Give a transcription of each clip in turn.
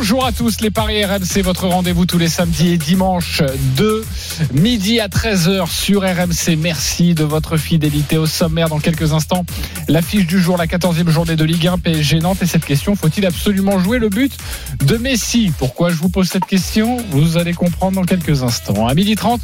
Bonjour à tous, les Paris RMC, votre rendez-vous tous les samedis et dimanches de midi à 13h sur RMC. Merci de votre fidélité au sommaire. Dans quelques instants, l'affiche du jour, la 14e journée de Ligue 1 PSG Nantes. Et cette question, faut-il absolument jouer le but de Messi? Pourquoi je vous pose cette question? Vous allez comprendre dans quelques instants. À midi 30,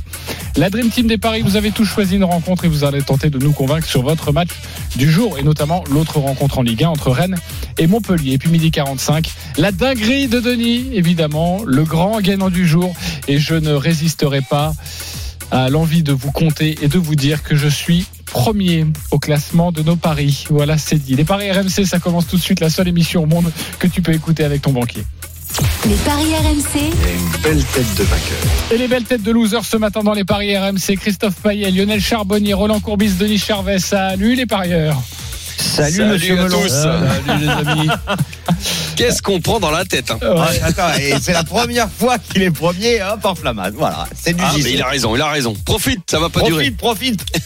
la Dream Team des Paris, vous avez tous choisi une rencontre et vous allez tenter de nous convaincre sur votre match du jour et notamment l'autre rencontre en Ligue 1 entre Rennes et Montpellier. Et puis midi 45, la dinguerie de Denis, évidemment, le grand gagnant du jour. Et je ne résisterai pas à l'envie de vous compter et de vous dire que je suis premier au classement de nos paris. Voilà, c'est dit. Les paris RMC, ça commence tout de suite, la seule émission au monde que tu peux écouter avec ton banquier. Les paris RMC, une belle tête de vainqueur. Et les belles têtes de losers ce matin dans les paris RMC, Christophe Payet, Lionel Charbonnier, Roland Courbis, Denis Charvet. Salut les parieurs. Salut, Salut monsieur à Melon. tous. Salut les amis. Qu'est-ce qu'on prend dans la tête hein Ouais, attends, et c'est la première fois qu'il est premier, hop, en flammade. Voilà, c'est du Ah, mais il a raison, il a raison. Profite, ça va pas durer. Profite, profite.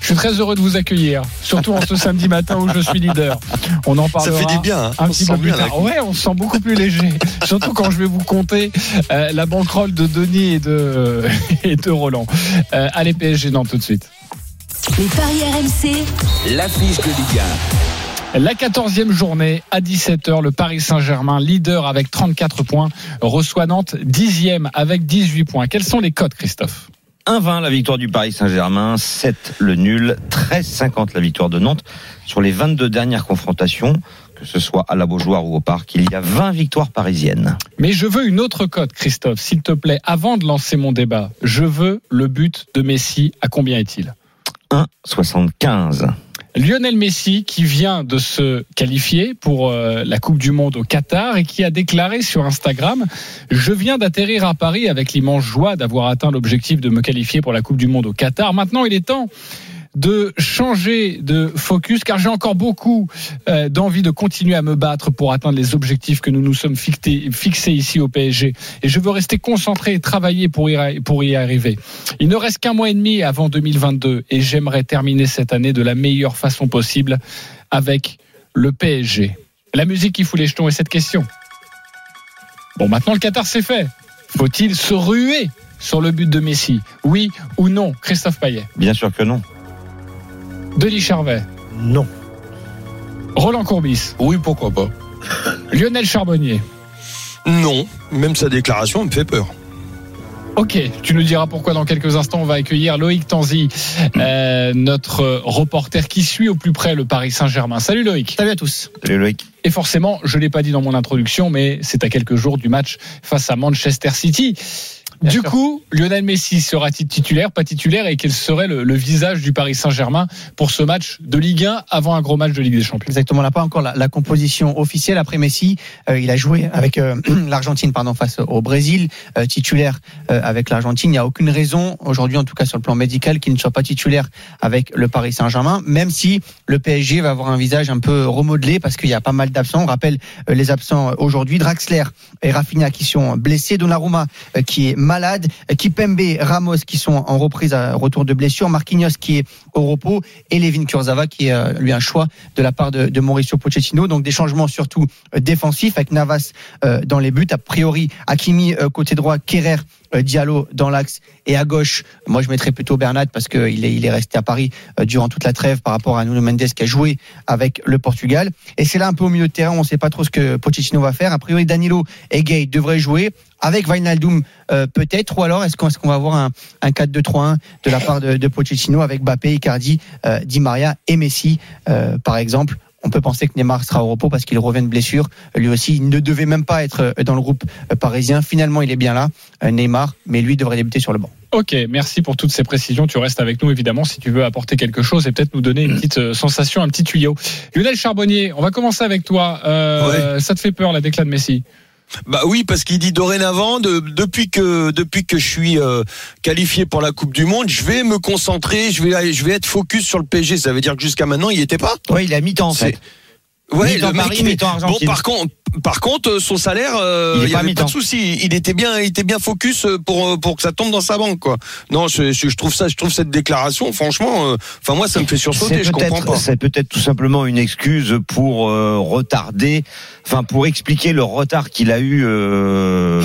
Je suis très heureux de vous accueillir, surtout en ce samedi matin où je suis leader. On en Ça parlera. fait du bien. hein. Un On petit peu sent plus bien. Ouais, on se sent beaucoup plus léger. Surtout quand je vais vous compter euh, la banquerolle de Denis et de, et de Roland. Euh, allez, PSG Nantes tout de suite. Les paris RMC, L'affiche de Ligue La 14e journée à 17h, le Paris Saint-Germain, leader avec 34 points, reçoit Nantes 10e avec 18 points. Quels sont les codes, Christophe? 1-20 la victoire du Paris Saint-Germain, 7 le nul, 13-50 la victoire de Nantes. Sur les 22 dernières confrontations, que ce soit à la Beaujoire ou au Parc, il y a 20 victoires parisiennes. Mais je veux une autre cote, Christophe, s'il te plaît. Avant de lancer mon débat, je veux le but de Messi. À combien est-il? 1-75. Lionel Messi qui vient de se qualifier pour euh, la Coupe du Monde au Qatar et qui a déclaré sur Instagram Je viens d'atterrir à Paris avec l'immense joie d'avoir atteint l'objectif de me qualifier pour la Coupe du Monde au Qatar. Maintenant, il est temps de changer de focus car j'ai encore beaucoup euh, d'envie de continuer à me battre pour atteindre les objectifs que nous nous sommes fixés, ici au PSG et je veux rester concentré et travailler pour y, pour y arriver. Il ne reste qu'un mois et demi avant 2022 et j'aimerais terminer cette année de la meilleure façon possible avec le PSG. La musique qui fout les jetons est cette question. Bon, maintenant le Qatar c'est fait. Faut-il se ruer sur le but de Messi? Oui ou non Christophe Payet? Bien sûr que non. Denis Charvet. Non. Roland Courbis. Oui, pourquoi pas. Lionel Charbonnier. Non, même sa déclaration me fait peur. Ok, tu nous diras pourquoi dans quelques instants. On va accueillir Loïc Tanzi, euh, notre reporter qui suit au plus près le Paris Saint-Germain. Salut Loïc. Salut à tous. Salut Loïc. Et forcément, je l'ai pas dit dans mon introduction, mais c'est à quelques jours du match face à Manchester City. Du coup, Lionel Messi sera-t-il titulaire, pas titulaire, et quel serait le, le visage du Paris Saint-Germain pour ce match de Ligue 1 avant un gros match de Ligue des Champions? Exactement, on n'a pas encore la, la composition officielle. Après Messi, euh, il a joué avec euh, l'Argentine pardon, face au Brésil, euh, titulaire euh, avec l'Argentine. Il n'y a aucune raison, aujourd'hui en tout cas sur le plan médical, qu'il ne soit pas titulaire avec le Paris Saint-Germain, même si le PSG va avoir un visage un peu remodelé parce qu'il y a pas mal d'absents. On rappelle euh, les absents aujourd'hui, Draxler et Rafinha qui sont blessés, Donnarumma euh, qui est malade, Kipembe, Ramos qui sont en reprise à retour de blessure, Marquinhos qui est au repos et Levin Kurzawa qui est euh, lui un choix de la part de, Mauricio Pochettino. Donc des changements surtout euh, défensifs avec Navas euh, dans les buts. A priori, Hakimi côté droit, Kerrer, Diallo dans l'axe et à gauche, moi je mettrais plutôt Bernat parce qu'il est, il est resté à Paris euh, durant toute la trêve par rapport à Nuno Mendes qui a joué avec le Portugal. Et c'est là un peu au milieu de terrain, on ne sait pas trop ce que Pochettino va faire. A priori, Danilo et Gay devraient jouer avec Wijnaldum euh, peut-être, ou alors est-ce qu'on est va avoir un, un 4-2-3-1 de la part de, de Pochettino avec Bappé, Icardi, euh, Di Maria et Messi, euh, par exemple on peut penser que Neymar sera au repos parce qu'il revient de blessure. Lui aussi, il ne devait même pas être euh, dans le groupe euh, parisien. Finalement, il est bien là, euh, Neymar, mais lui devrait débuter sur le banc. Ok, merci pour toutes ces précisions. Tu restes avec nous évidemment si tu veux apporter quelque chose et peut-être nous donner une petite euh, sensation, un petit tuyau. Lionel Charbonnier, on va commencer avec toi. Euh, Ça te fait peur la déclat de Messi? Bah oui, parce qu'il dit dorénavant, de- depuis que depuis que je suis euh, qualifié pour la Coupe du Monde, je vais me concentrer, je vais je vais être focus sur le PSG. Ça veut dire que jusqu'à maintenant, il n'y était pas. Oui, il a mi-temps en fait. Ouais, Mi-temps Paris, mi-temps Bon, par contre, par contre, euh, son salaire, euh, Il est il y pas avait pas de souci. Il était bien, il était bien focus euh, pour euh, pour que ça tombe dans sa banque, quoi. Non, je, je, trouve ça, je trouve cette déclaration, franchement, euh, enfin moi, ça me fait sursauter. Je comprends pas. c'est peut-être tout simplement une excuse pour euh, retarder, enfin pour expliquer le retard qu'il a eu euh,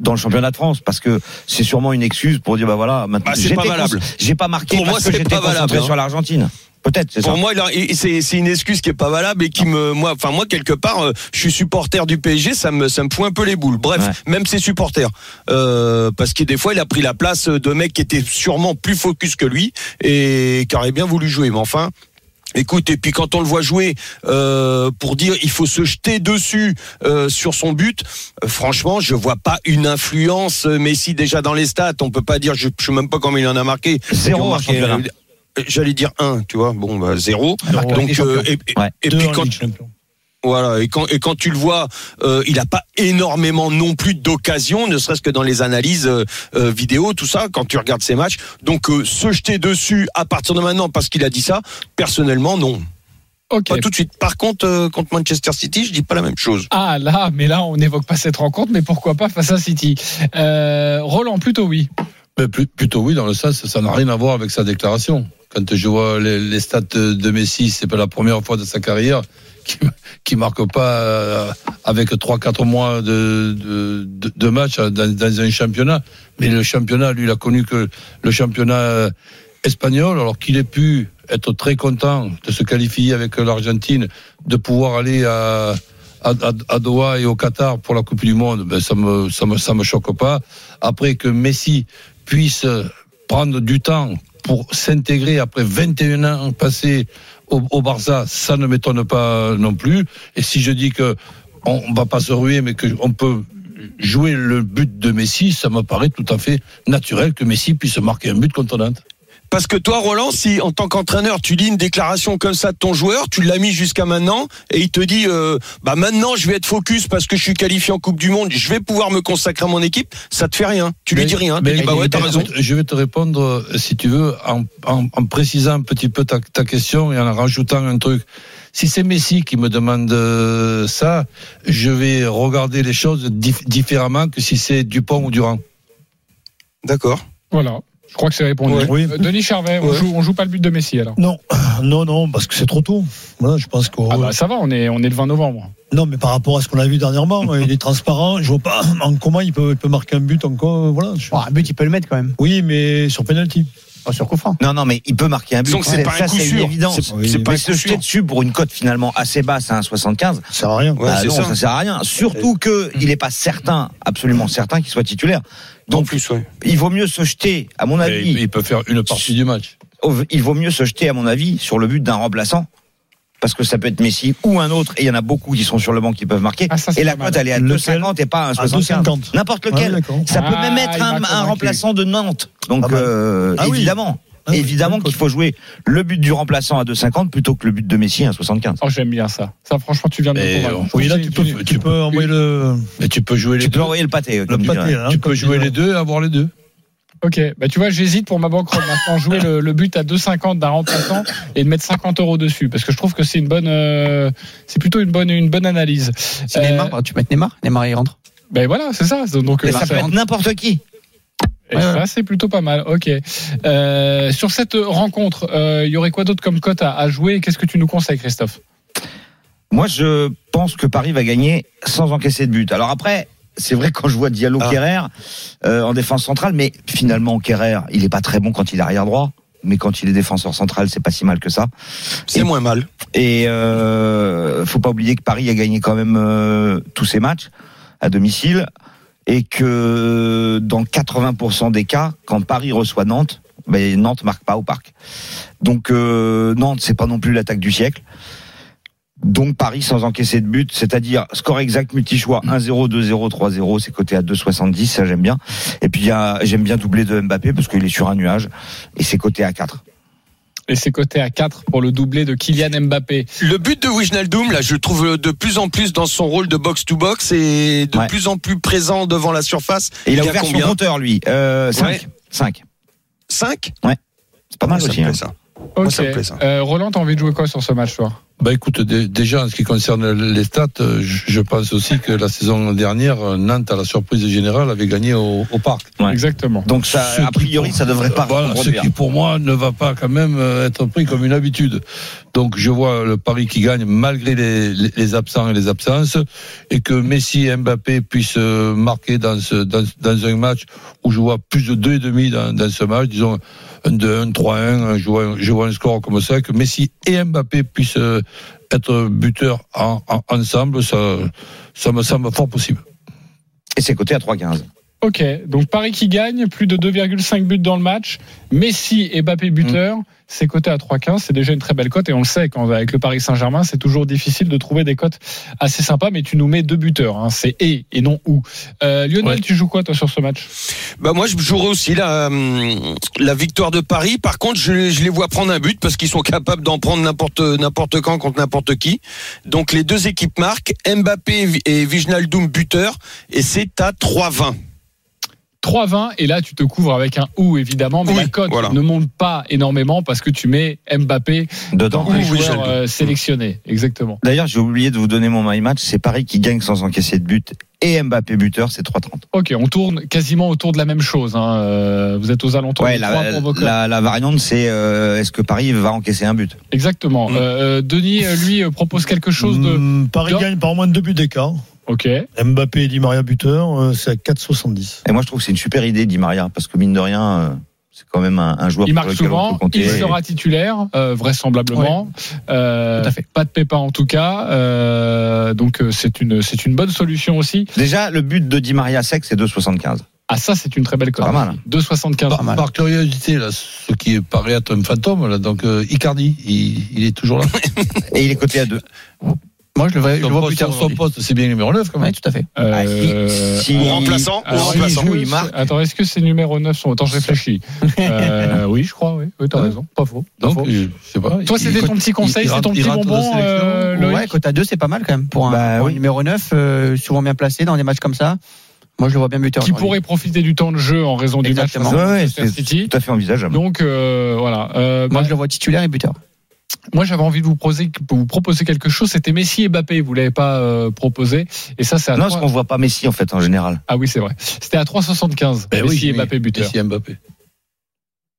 dans le championnat de France, parce que c'est sûrement une excuse pour dire bah voilà, maintenant Bah, c'est j'étais pas valable. J'ai pas marqué Pour parce moi, que c'est j'étais pas valable, concentré hein. sur l'Argentine. Peut-être, c'est ça. Pour moi, c'est c'est une excuse qui est pas valable et qui me, moi, enfin moi quelque part, euh, je suis supporter du PSG, ça me ça me fout un peu les boules. Bref, Ouais. même ses supporters, euh, parce que des fois, il a pris la place de mecs qui étaient sûrement plus focus que lui et qui auraient bien voulu jouer. Mais enfin. Écoute, et puis quand on le voit jouer euh, pour dire il faut se jeter dessus euh, sur son but, euh, franchement, je vois pas une influence euh, Messi déjà dans les stats. On peut pas dire, je, je sais même pas combien il en a marqué. Zéro en championnat. J'allais dire un, tu vois. Bon, bah zéro. Marqué avec les Donc, euh, et, et- Ouais. et Deux puis quand voilà, et quand et quand tu le vois, euh, il a pas énormément non plus d'occasions, ne serait-ce que dans les analyses euh, euh, vidéo, tout ça, quand tu regardes ses matchs. Donc euh, se jeter dessus à partir de maintenant parce qu'il a dit ça, personnellement non, Ok. pas tout de suite. Par contre, euh, contre Manchester City, je dis pas la même chose. Ah là, mais là, on n'évoque pas cette rencontre, mais pourquoi pas face à City euh, Roland, plutôt oui. Mais plus- plutôt oui, dans le sens, ça n'a rien à voir avec sa déclaration. Quand je vois les, stats de, Messi, c'est pas la première fois de sa carrière qui, qui marque pas euh, avec 3-4 mois de, match dans, un championnat. Mais le championnat, lui, il a connu que le championnat euh, espagnol, alors qu'il ait pu être très content de se qualifier avec l'Argentine, de pouvoir aller à Doha et au Qatar pour la Coupe du Monde, ben ça me ça me ça me choque pas. Après que Messi puisse prendre du temps pour s'intégrer après 21 ans passés au, Barça, ça ne m'étonne pas non plus. Et si je dis que on va pas se ruer, mais que on peut jouer le but de Messi, ça me paraît tout à fait naturel que Messi puisse marquer un but contre Nantes. Parce que toi, Roland, si en tant qu'entraîneur, tu lis une déclaration comme ça de ton joueur, tu l'as mis jusqu'à maintenant, et il te dit, euh, bah maintenant, je vais être focus parce que je suis qualifié en Coupe du Monde, je vais pouvoir me consacrer à mon équipe, ça te fait rien. Tu lui Mais- dis rien. Tu mais- dis, bah ouais, t'as mais- raison. Je vais te répondre, euh, si tu veux, en, en- en précisant un petit peu ta, ta question et en rajoutant un truc. Si c'est Messi qui me demande euh, ça, je vais regarder les choses dif- différemment que si c'est Dupont ou Durand. D'accord. Voilà. Je crois que c'est répondu. Ouais. Oui. Euh, Denis Charvet, on, Ouais. joue, on joue pas le but de Messi alors? Non, non, non, parce que c'est trop tôt. Voilà, je pense qu'on. Ah bah ça va, on est, on est le 20 novembre. Non, mais par rapport à ce qu'on a vu dernièrement, il est transparent. Je vois pas en comment il peut, il peut marquer un but encore. Voilà. je- Bon, un but, il peut le mettre quand même. Oui, mais sur penalty. Oh, sur coup franc. Non, non, mais il peut marquer un but. Que c'est pas un ça, coup c'est une sûr. évidence. C'est- c'est pas Mais un se jeter dessus pour une cote finalement assez basse à 1,75, Ça sert à rien. Ouais, bah non, ça. ça. sert à rien. Surtout que il n'est pas certain, absolument certain qu'il soit titulaire. En Donc, plus, ouais. il vaut mieux se jeter, à mon Et avis, il peut faire une partie du match. il vaut mieux se jeter, à mon avis, sur le but d'un remplaçant. Parce que ça peut être Messi ou un autre, et il y en a beaucoup qui sont sur le banc qui peuvent marquer. Ah, ça, et la cote, elle est à Lequel 2,50 et pas à À 1,75. 2,50. N'importe Ouais, lequel. ça peut Ah, même être il m'a un, remplaçant de Nantes. Donc, Ah bah. euh, Ah oui. évidemment. Ah qu'il faut jouer le but du remplaçant à 2,50 plutôt que le but de Messi à 1,75. Oh, j'aime bien ça. Ça, franchement, tu viens de me convaincre. Oui, là, tu peux, tu peux envoyer le, Mais tu peux jouer les Tu peux deux. envoyer le pâté. le comme tu pâté. hein, peux jouer les deux et avoir les deux. Ok, bah tu vois, j'hésite pour ma banquerolle maintenant, jouer le, le but à 2,50 d'un remplaçant et de mettre 50 euros dessus, parce que je trouve que c'est une bonne, euh, c'est plutôt une bonne, une bonne analyse. Si Euh, Neymar, bah, tu mets Neymar. Neymar, il rentre. Ben voilà, c'est ça. Donc, Mais euh, ça peut c'est- être n'importe qui. Ça, c'est plutôt pas mal. Ok. Euh, sur cette rencontre, euh, il y aurait quoi d'autre comme cote à, à jouer? Qu'est-ce que tu nous conseilles, Christophe? Moi, je pense que Paris va gagner sans encaisser de but. Alors après, c'est vrai quand je vois Diallo Ah. Kerrer euh, en défense centrale, mais finalement Kerrer, il est pas très bon quand il est arrière droit. Mais quand il est défenseur central, c'est pas si mal que ça. C'est moins mal. Et euh, faut pas oublier que Paris a gagné quand même euh, tous ses matchs à domicile et que dans 80% des cas, quand Paris reçoit Nantes, ben, Nantes marque pas au parc. Donc euh, Nantes, c'est pas non plus l'attaque du siècle. Donc Paris sans encaisser de but, c'est-à-dire score exact multi-choix 1-0, 2-0, 3-0, c'est coté à 2,70, ça j'aime bien. Et puis il y a- j'aime bien doubler de Mbappé parce qu'il est sur un nuage et c'est coté à 4. Et c'est coté à 4 pour le doublé de Kylian Mbappé. Le but de Wijnaldum, là, je le trouve de plus en plus dans son rôle de box-to-box et de Ouais. plus en plus présent devant la surface. Et il a y ouvert son compteur lui, euh, 5. Ouais. 5. 5 C'est pas mal ça aussi. me hein. plaît, ça. Ok. ça me plaît, ça. Euh, Roland, t'as envie de jouer quoi sur ce match, toi? Bah écoute, dé- déjà en ce qui concerne les stats, euh, je pense aussi que la saison dernière, euh, Nantes, à la surprise générale, avait gagné au, au parc. Ouais. Exactement. Donc ça, Ce a qui, priori, pour- ça devrait pas Voilà, ce qui pour moi ne va pas quand même euh, être pris comme une habitude. Donc je vois le Paris qui gagne malgré les, les- les absents et les absences, et que Messi et Mbappé puissent euh, marquer dans, ce, dans, dans un match où je vois plus de deux et demi dans, dans ce match, disons un 2-1, 3-1, je vois, je vois un score comme ça, que Messi et Mbappé puissent euh, être buteurs en- en- ensemble, ça, ça me semble fort possible. Et c'est coté à 3,15. Ok, donc Paris qui gagne, plus de 2,5 buts dans le match. Messi et Mbappé buteur, c'est coté à 3,15. C'est déjà une très belle cote et on le sait, quand, avec le Paris Saint-Germain, c'est toujours difficile de trouver des cotes assez sympas, mais tu nous mets deux buteurs. hein. C'est et et non ou. Euh, Lionel, Ouais. tu joues quoi toi sur ce match? Bah moi je jouerai aussi la hum, la victoire de Paris. Par contre, je, je les vois prendre un but parce qu'ils sont capables d'en prendre n'importe n'importe quand contre n'importe qui. Donc les deux équipes marquent Mbappé et Viginaldoum buteur et c'est à 3,20. 3,20 et là tu te couvres avec un ou évidemment, mais Oui, la cote voilà. ne monte pas énormément parce que tu mets Mbappé Dedans. joueurs Wijnaldum. euh, sélectionnés. Exactement. D'ailleurs, j'ai oublié de vous donner mon my match. C'est Paris qui gagne sans encaisser de but et Mbappé buteur, c'est 3,30. Ok, on tourne quasiment autour de la même chose. hein. Euh, Vous êtes aux alentours Ouais, de 3 la, pour vos cotes. la, la variante, c'est euh, est-ce que Paris va encaisser un but? Exactement. Mm. Euh, Denis, lui, propose quelque chose de. Hum, Paris de- gagne par au moins de deux buts d'écart. Ok. Mbappé et Di Maria buteur, euh, c'est à 4,70. Et moi, je trouve que c'est une super idée, Di Maria, parce que mine de rien, euh, c'est quand même un, un joueur Il marque souvent, peut compter. il sera titulaire, euh, vraisemblablement. Euh, Tout à fait. Pas de pépin en tout cas. Euh, donc c'est une c'est une bonne solution aussi. Déjà, le but de Di Maria sec, c'est 2,75. Ah ça c'est une très belle cote. Pas mal. 2,75. Par, par curiosité, là, ce qui paraît être un fantôme, là, donc euh, Icardi, il, il est toujours là. Et il est coté à 2. Moi, je le, vois- je le vois poste, son c'est bien numéro 9 quand même. tout à fait. Euh, Ah, si- si- Ou remplaçant, ou remplaçant. que il marque. Attends, est-ce que c'est numéro 9 son Attends, je réfléchis. Euh, oui, je crois, oui. Oui, t'as Ouais. raison. Pas faux. Pas Donc, faux. euh, je sais pas. Toi, c'était ton petit conseil, il c'est ton petit bonbon, euh, Loïc Ouais, à 2, c'est pas mal quand même pour un, Bah pour un oui. numéro 9, euh, souvent bien placé dans des matchs comme ça. Moi, je le vois bien buteur. qui pourrait profiter du temps de jeu en raison du Exactement. match face à Ouais, ouais, City. tout à fait envisageable. Donc voilà. Moi, bah, je le vois titulaire et buteur. Moi, j'avais envie de vous proposer, vous proposer quelque chose. C'était Messi et Mbappé. Vous l'avez pas euh, proposé. Et ça, c'est à Non, 3... parce qu'on voit pas Messi en fait en général. ah oui, c'est vrai. C'était à 3,75. Ben Messi oui, et. Mbappé buteur. Messi et Mbappé.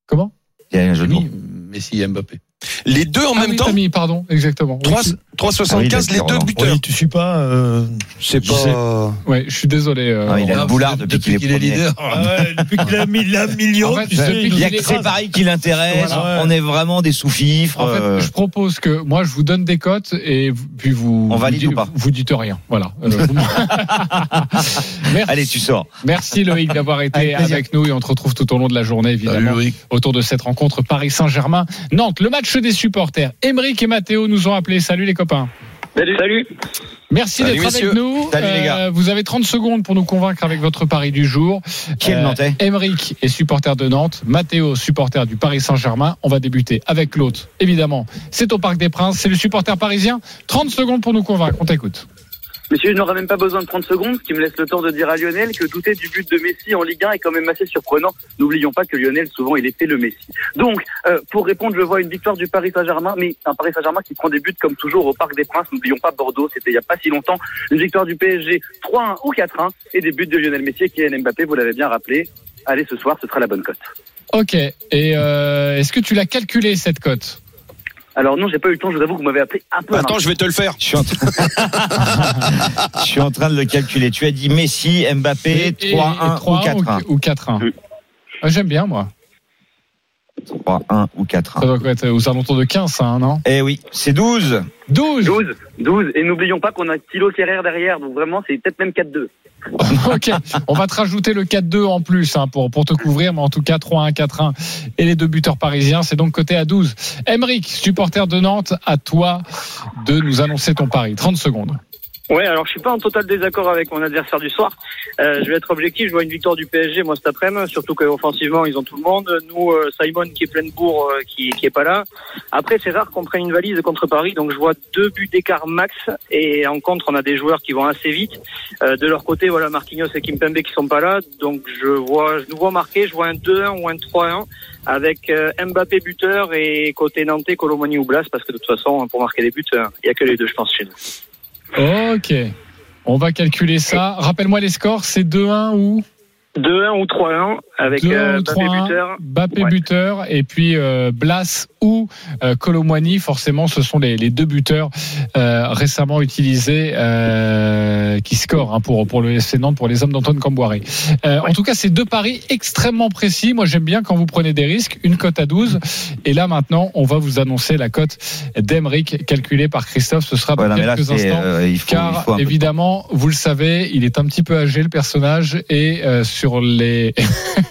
Comment? Il y a un jeu de mots. Oui, Messi et Mbappé. Les deux en ah, même oui, temps. mis, pardon, exactement. Oui, 3 tu- 3,75 Ah les deux buteurs. Oui, tu suis pas. euh, C'est pas. Ouais, je suis désolé. euh, Ah, il a le boulard depuis qu'il est leader. ah ouais, depuis qu'il a mis la million, En fait, tu depuis sais, qu'il Il y a que c'est Paris qui l'intéresse. Voilà. On est vraiment des sous-fifres. En fait, euh, je propose que moi je vous donne des cotes et puis vous On valide ou pas vous dites rien. Voilà. Euh. Allez, tu sors. Merci Loïc d'avoir été Avec nous et on te retrouve tout au long de la journée évidemment autour de cette rencontre Paris Saint-Germain Nantes. Le match des supporters. Émeric et Mathéo nous ont appelés. Salut les copains. Salut. Salut. Merci d'être messieurs. avec nous. Euh, Salut, les gars. Vous avez 30 secondes pour nous convaincre avec votre pari du jour. Qui est le Nantais? Émeric est supporter de Nantes, Mathéo supporter du Paris Saint-Germain. On va débuter avec l'autre. Évidemment, c'est au Parc des Princes, c'est le supporter parisien. 30 secondes pour nous convaincre. On t'écoute. Messieurs, je n'aurai même pas besoin de 30 secondes, ce qui me laisse le temps de dire à Lionel que douter du but de Messi en Ligue 1 est quand même assez surprenant. N'oublions pas que Lionel, souvent, il était le Messi. Donc, euh, pour répondre, je vois une victoire du Paris Saint-Germain, mais un Paris Saint-Germain qui prend des buts comme toujours au Parc des Princes. N'oublions pas Bordeaux, c'était il n'y a pas si longtemps. Une victoire du PSG 3-1 ou 4-1 et des buts de Lionel Messi et Kylian Mbappé, vous l'avez bien rappelé. Allez, ce soir, ce sera la bonne cote. Ok. Et euh, est-ce que tu l'as calculé cette cote? Alors non, j'ai pas eu le temps, je vous avoue que vous m'avez appelé un peu à Attends, je vais te le faire. Je suis, en train... je suis en train de le calculer. Tu as dit Messi, Mbappé, Et- et- 3-1 et 3-1 ou 4-1. ou 4-1 Mm. Ah, J'aime bien, moi. 3-1 ou Ça 4-1. doit être aux alentours de 15, ça, hein, non? Eh oui, c'est 12. 12 12, 12. Et n'oublions pas qu'on a Thilo Kerrer derrière, donc vraiment, c'est peut-être même 4-2. Ok, on va te rajouter le 4-2 en plus hein, pour, pour te couvrir, mais en tout cas 3-1, 4-1 et les deux buteurs parisiens, c'est donc coté à 12. Emeric, supporter de Nantes, à toi de nous annoncer ton pari. 30 secondes. Ouais, alors je suis pas en total désaccord avec mon adversaire du soir. Euh, je vais être objectif, je vois une victoire du PSG moi cet après-midi, surtout qu'offensivement ils ont tout le monde. Nous, euh, Simon qui est plein de bourre, euh, qui, qui est pas là. Après c'est rare qu'on prenne une valise contre Paris, donc je vois deux buts d'écart max. Et en contre on a des joueurs qui vont assez vite. Euh, de leur côté, voilà Marquinhos et Kimpembe qui sont pas là, donc je vois, je nous vois marquer, je vois un 2-1 ou un 3-1 avec euh, Mbappé buteur et côté Nantais, Colomoni ou Blas, parce que de toute façon pour marquer des buts, euh, il y a que les deux je pense chez nous. Ok. On va calculer ça. Rappelle-moi les scores, c'est 2-1 ou? 2-1 ou 3-1 avec 2-1 euh, 3-1, buteur. Ouais. buteur et puis euh, Blas ou euh, Colomwani. Forcément, ce sont les, les deux buteurs euh, récemment utilisés euh, qui scorent hein, pour pour le FC Nantes pour les hommes d'Antoine Camboiré. Euh, En tout cas, c'est deux paris extrêmement précis. Moi, j'aime bien quand vous prenez des risques. Une cote à 12 et là maintenant, on va vous annoncer la cote d'Emeric calculée par Christophe. Ce sera dans Voilà, mais là, quelques instants. euh, il faut, Car il faut évidemment, vous le savez, il est un petit peu âgé le personnage et euh, sur les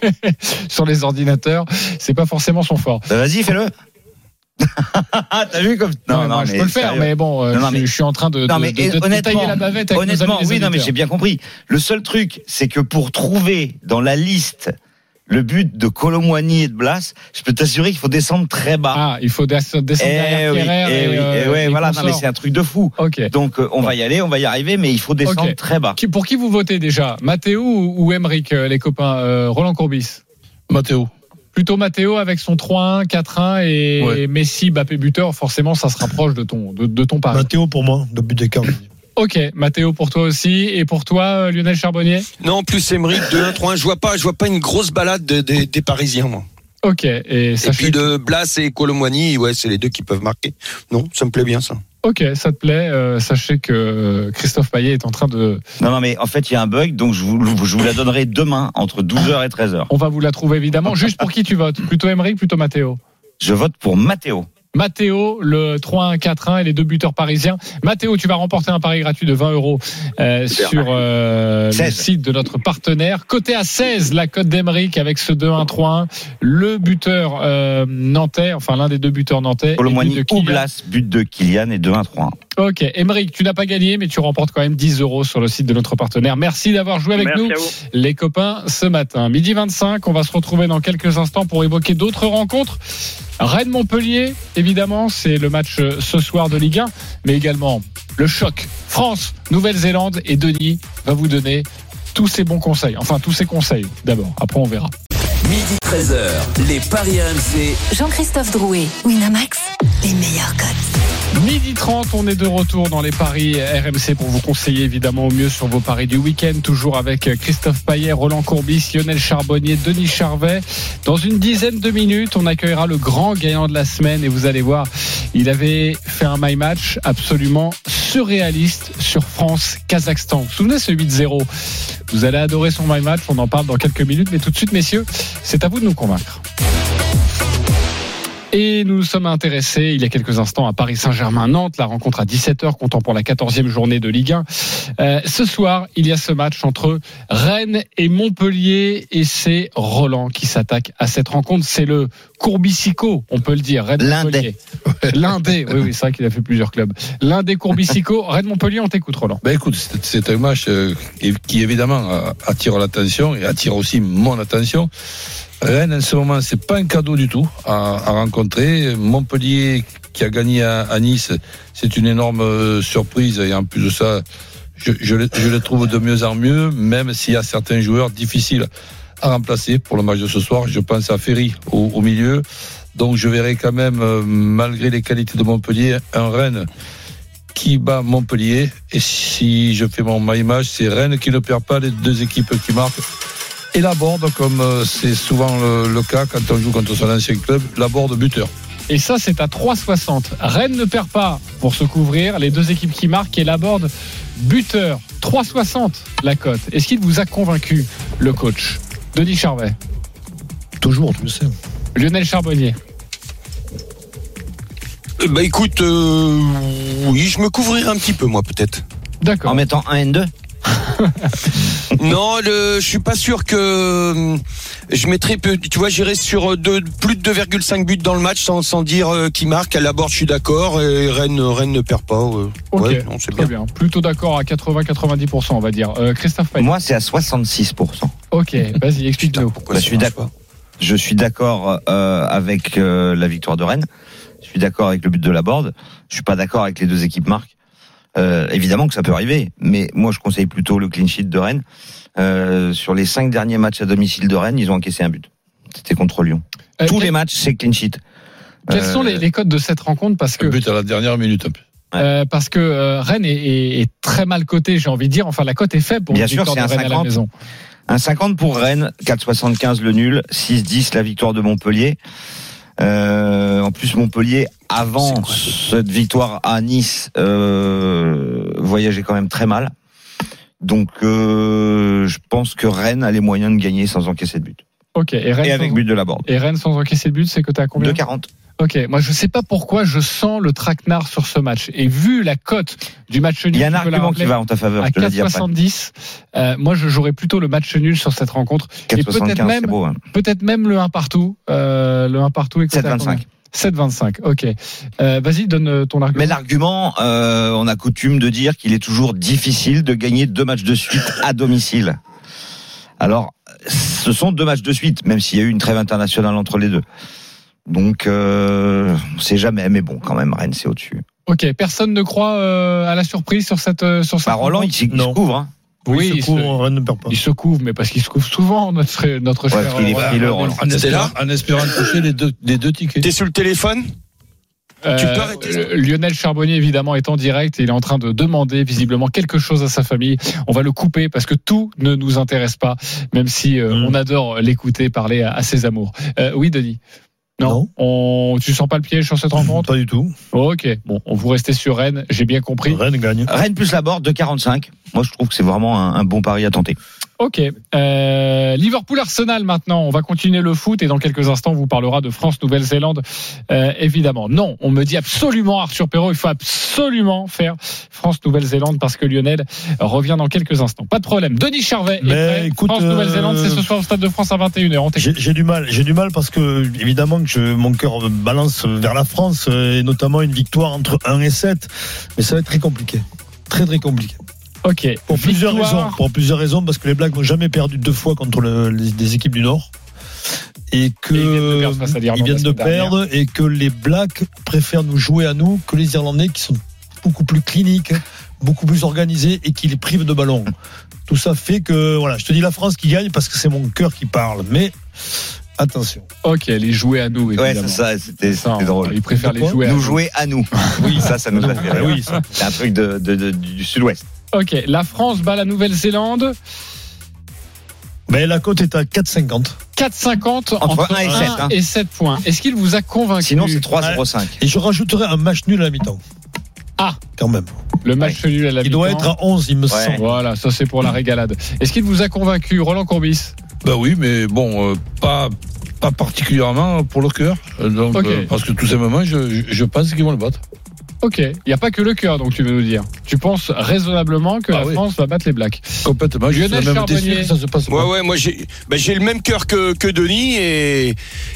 sur les ordinateurs, c'est pas forcément son fort. Bah, Vas-y, fais-le. T'as vu comme Non, non, je peux le faire, sérieux. mais bon, euh, Non, je, suis en train de, Non mais de- de- de honnêtement, tailler la bavette avec nos honnêtement, oui, non mais j'ai bien compris. Le seul truc, c'est que pour trouver dans la liste le but de Colomwani et de Blas, je peux t'assurer qu'il faut descendre très bas. Ah, il faut des- descendre Eh derrière oui, eh et, oui, euh, eh ouais, et voilà, non, mais consorts. c'est un truc de fou. Ok. Donc euh, on va y aller, on va y arriver, mais il faut descendre très bas. Qui- pour qui vous votez déjà? Mathéo ou, Emeric, euh, les copains Euh, Roland Courbis? Mathéo. Plutôt Mathéo avec son 3-1, 4-1 et Ouais. Messi, Bappé buteur, forcément ça se rapproche de ton, de, de ton pari. Mathéo pour moi, de but d'écart. Ok, Mathéo pour toi aussi. Et pour toi, euh, Lionel Charbonnier Non, plus Emery 2-1, 3-1. Je vois pas, je vois pas une grosse balade de- de- des Parisiens, moi. Ok, et Et sachez puis de Blas et Colomwani, ouais, c'est les deux qui peuvent marquer. Non, ça me plaît bien ça. Ok, ça te plaît. euh, sachez que euh, Christophe Payet est en train de. Non, non, mais en fait, il y a un bug, donc je vous, je vous la donnerai demain entre 12h et 13h. On va vous la trouver évidemment. Juste pour qui tu votes? Plutôt Emery, plutôt Mathéo? Je vote pour Mathéo. Mathéo, le 3-1, 4-1 et les deux buteurs parisiens. Mathéo, tu vas remporter un pari gratuit de 20 euros euh, sur euh, le 16. site de notre partenaire. Côté à 16, la cote d'Emeric avec ce 2-1, 3-1. Le buteur euh, nantais, enfin l'un des deux buteurs nantais. Colomwani but de ou Kylian. Blas, but de Kylian et 2-1-3-1. Ok, Emeric, tu n'as pas gagné, mais tu remportes quand même 10 euros sur le site de notre partenaire. Merci d'avoir joué avec Merci nous. les copains ce matin. Midi 25, on va se retrouver dans quelques instants pour évoquer d'autres rencontres. Rennes-Montpellier, évidemment, c'est le match euh, ce soir de Ligue 1, mais également le choc France, Nouvelle-Zélande et Denis va vous donner tous ces bons conseils. Enfin, tous ces conseils d'abord. Après, on verra. Midi 13h, les Paris RMC. Jean-Christophe Drouet, Winamax, les meilleurs cotes. Midi 30, on est de retour dans les paris RMC pour vous conseiller évidemment au mieux sur vos paris du week-end. Toujours avec Christophe Payet, Roland Courbis, Lionel Charbonnier, Denis Charvet. Dans une dizaine de minutes, on accueillera le grand gagnant de la semaine et vous allez voir, il avait fait un my match absolument surréaliste sur France-Kazakhstan. Vous vous souvenez ce 8-0 Vous allez adorer son my match, on en parle dans quelques minutes, mais tout de suite messieurs, c'est à vous de nous convaincre. Et nous nous sommes intéressés il y a quelques instants à Paris Saint-Germain-Nantes, la rencontre à 17h, comptant pour la 14e journée de Ligue 1. Euh, ce soir, il y a ce match entre Rennes et Montpellier et c'est Roland qui s'attaque à cette rencontre. C'est le Courbicico, on peut le dire. L'un Montpellier. L'un des, oui, oui, c'est vrai qu'il a fait plusieurs clubs. L'un des Courbicico. Rennes Montpellier, on t'écoute, Roland. Ben écoute, c'est un match euh, qui, évidemment attire l'attention et attire aussi mon attention. Rennes en ce moment, c'est pas un cadeau du tout à, rencontrer. Montpellier qui a gagné à, Nice, c'est une énorme euh, surprise et en plus de ça, je, les trouve de mieux en mieux, même s'il y a certains joueurs difficiles à remplacer pour le match de ce soir. Je pense à Ferry au, milieu. Donc je verrai quand même, euh, malgré les qualités de Montpellier, un Rennes qui bat Montpellier. Et si je fais mon my c'est Rennes qui ne perd pas les deux équipes qui marquent. Et la board, comme euh, c'est souvent le, le, cas quand on joue contre son ancien club, la board buteur. Et ça, c'est à 3,60. Rennes ne perd pas pour se couvrir. Les deux équipes qui marquent et la board buteur. 3,60 la cote. Est-ce qu'il vous a convaincu, le coach? Denis Charvet Toujours, tu le sais. Lionel Charbonnier bah écoute, euh, oui, je me couvrirai un petit peu moi peut-être. D'accord. En mettant 1 N2 Non, le, je suis pas sûr que hum, je mettrais. peu- Tu vois, j'irai sur deux- plus de 2,5 buts dans le match sans, sans dire euh, qui marque. À la bord, je suis d'accord. Et Rennes, Rennes ne perd pas. euh. Ok, Ouais, non, c'est très bien. bien. Plutôt d'accord à 80-90%, on va dire. Euh, Christophe Payet. Moi, c'est à 66%. Ok, vas-y, explique-nous. Pourquoi Bah, je suis d'accord. Je suis d'accord euh, avec euh, la victoire de Rennes. Je suis d'accord avec le but de la Borde. Je suis pas d'accord avec les deux équipes marques. Euh, évidemment que ça peut arriver, mais moi je conseille plutôt le clean sheet de Rennes. Euh, sur les cinq derniers matchs à domicile de Rennes, ils ont encaissé un but. C'était contre Lyon. Euh, Tous quel- les matchs, c'est clean sheet. Quels Euh, sont les, les codes de cette rencontre Parce que Le but à la dernière minute. Euh, parce que euh, Rennes est, est- est très mal coté, j'ai envie de dire. Enfin, la cote est faible pour Bien une sûr, victoire de un Rennes à la 50. maison. Un 50 pour Rennes, 4,75 le nul, 6-10 la victoire de Montpellier. Euh, en plus, Montpellier, avant cette victoire à Nice, euh, voyageait quand même très mal. Donc, euh, je pense que Rennes a les moyens de gagner sans encaisser de but. Ok, et Rennes, Et avec sans, but de la borde. et Rennes sans encaisser de but, c'est coté à combien 2,40. Ok, moi je sais pas pourquoi je sens le traquenard sur ce match. Et vu la cote du match nul, Il y a un argument qui va en ta faveur, à je te le dis après. 4,70. Euh, moi, je jouerais plutôt le match nul sur cette rencontre. Et peut-être 4,75, même. Hein. peut-être même le 1 partout. Euh, le 1 partout est coté à 7,25. 7,25. Ok. Euh, Vas-y, donne euh, ton argument. Mais l'argument, euh, on a coutume de dire qu'il est toujours difficile de gagner deux matchs de suite à domicile. Alors, ce sont deux matchs de suite, même s'il y a eu une trêve internationale entre les deux. Donc, euh, on sait jamais, mais bon, quand même, Rennes, c'est au-dessus. Ok, personne ne croit euh, à la surprise sur cette euh, sur cette Bah, Roland, il, rencontre s'y- il se couvre. Hein. Oui, il il se couvre, se- perd pas. Il se couvre, mais parce qu'il se couvre souvent, notre notre Ouais, cher. Roland. Roland. En C'était espérant, là en espérant toucher les deux, les deux tickets. T'es sur le téléphone Euh, Tu peux arrêter. Lionel Charbonnier, évidemment, est en direct et il est en train de demander visiblement quelque chose à sa famille. On va le couper parce que tout ne nous intéresse pas, même si euh, Mm. on adore l'écouter parler à, à ses amours. Euh, oui, Denis non, Non. On, tu sens pas le piège sur cette rencontre Pas du tout. Ok, bon, on vous restez sur Rennes, j'ai bien compris. Rennes gagne. Rennes plus la borde de 45. Moi, je trouve que c'est vraiment un, un bon pari à tenter. Ok. Euh, Liverpool-Arsenal maintenant. On va continuer le foot et dans quelques instants, on vous parlera de France-Nouvelle-Zélande, euh, évidemment. Non, on me dit absolument, Arthur Perrault, il faut absolument faire France-Nouvelle-Zélande parce que Lionel revient dans quelques instants. Pas de problème. Denis Charvet est prêt. France-Nouvelle-Zélande, euh, c'est ce soir au Stade de France à 21h. On t'écoute. J'ai j'ai du mal, j'ai du mal parce que évidemment que je, mon cœur balance vers la France euh, et notamment une victoire entre 1 et 7, mais ça va être très compliqué, très très compliqué. Ok. Pour plusieurs Victoire. raisons, pour plusieurs raisons parce que les Blacks n'ont jamais perdu deux fois contre le- les, des équipes du Nord et que Et ils viennent de perdre de et que les Blacks préfèrent nous jouer à nous que les Irlandais qui sont beaucoup plus cliniques, beaucoup plus organisés et qui les privent de ballon. Tout ça fait que voilà, je te dis la France qui gagne parce que c'est mon cœur qui parle, mais attention. Ok, les jouer à nous, Ouais, évidemment. c'est ça, c'était drôle. Ils préfèrent les jouer à Nous nous. jouer à nous. Oui, ça, ça nous a fait rire. Oui. C'est un truc de, de- de- du sud-ouest. Ok, la France bat la Nouvelle-Zélande. Mais la cote est à 4,50. 4,50 Entre entre, un et 1 sept, hein. et 7 points. Est-ce qu'il vous a convaincu Sinon, c'est 3,05. Et je rajouterai un match nul à la mi-temps. Ah. Quand même. Le match nul à la Il doit mi-temps. être à 11, il me Ouais. semble. Voilà, ça c'est pour la régalade. Est-ce qu'il vous a convaincu, Roland Courbis Ben oui, mais bon, euh, pas pas particulièrement pour le cœur. Euh, Donc, euh, parce que tout simplement, je, je- je pense qu'ils vont le battre. Ok, il n'y a pas que le cœur, donc tu veux nous dire. Tu penses raisonnablement que Ah la oui. France va battre les Blacks Complètement. Je Lionel même Charbonnier. déçu que ça se passe Ouais, pas. ouais, moi j'ai ben, j'ai le même cœur que, que Denis et,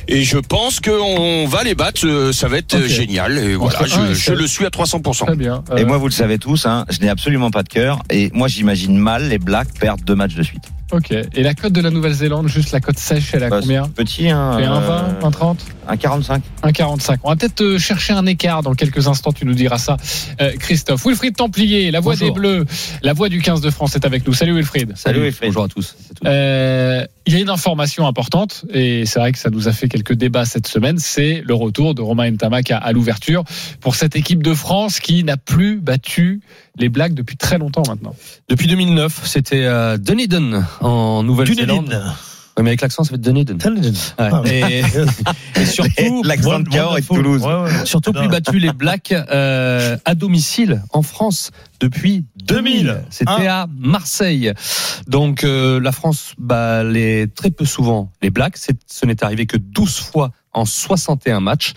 et je pense qu'on va les battre. euh, Ça va être euh, génial. Et voilà, un je, le suis à 300%. Très bien. Et Euh, moi, vous le savez tous, hein, je n'ai absolument pas de cœur. Et moi, j'imagine mal les Blacks perdre deux matchs de suite. Ok. Et la cote de la Nouvelle-Zélande, juste la cote sèche, elle a Bah, combien Petit, hein. C'est un euh, 20, un 30 un 45. 1,45. On va peut-être euh, chercher un écart dans quelques instants, tu nous diras ça, euh, Christophe. Wilfried Templier, la voix Bonjour. des Bleus, la voix du 15 de France est avec nous. Salut Wilfried. Salut, Wilfried. Bonjour à tous. Euh, il y a une information importante et c'est vrai que ça nous a fait quelques débats cette semaine. C'est le retour de Romain Ntamak à, à l'ouverture pour cette équipe de France qui n'a plus battu les Blacks depuis très longtemps maintenant. Depuis 2009, c'était euh, Dunedin en Nouvelle-Zélande. Ouais, mais avec l'accent, ça fait Dunedin. Dunedin. Ouais. Ah, Et, et surtout, L'accent de Cahors et de. Toulouse. Ouais, ouais. surtout plus battu les Blacks euh, à domicile en France depuis 2000. 2000. C'était à Marseille. Donc euh, la France bat les très peu souvent les Blacks. Ce n'est arrivé que 12 fois en 61 matchs.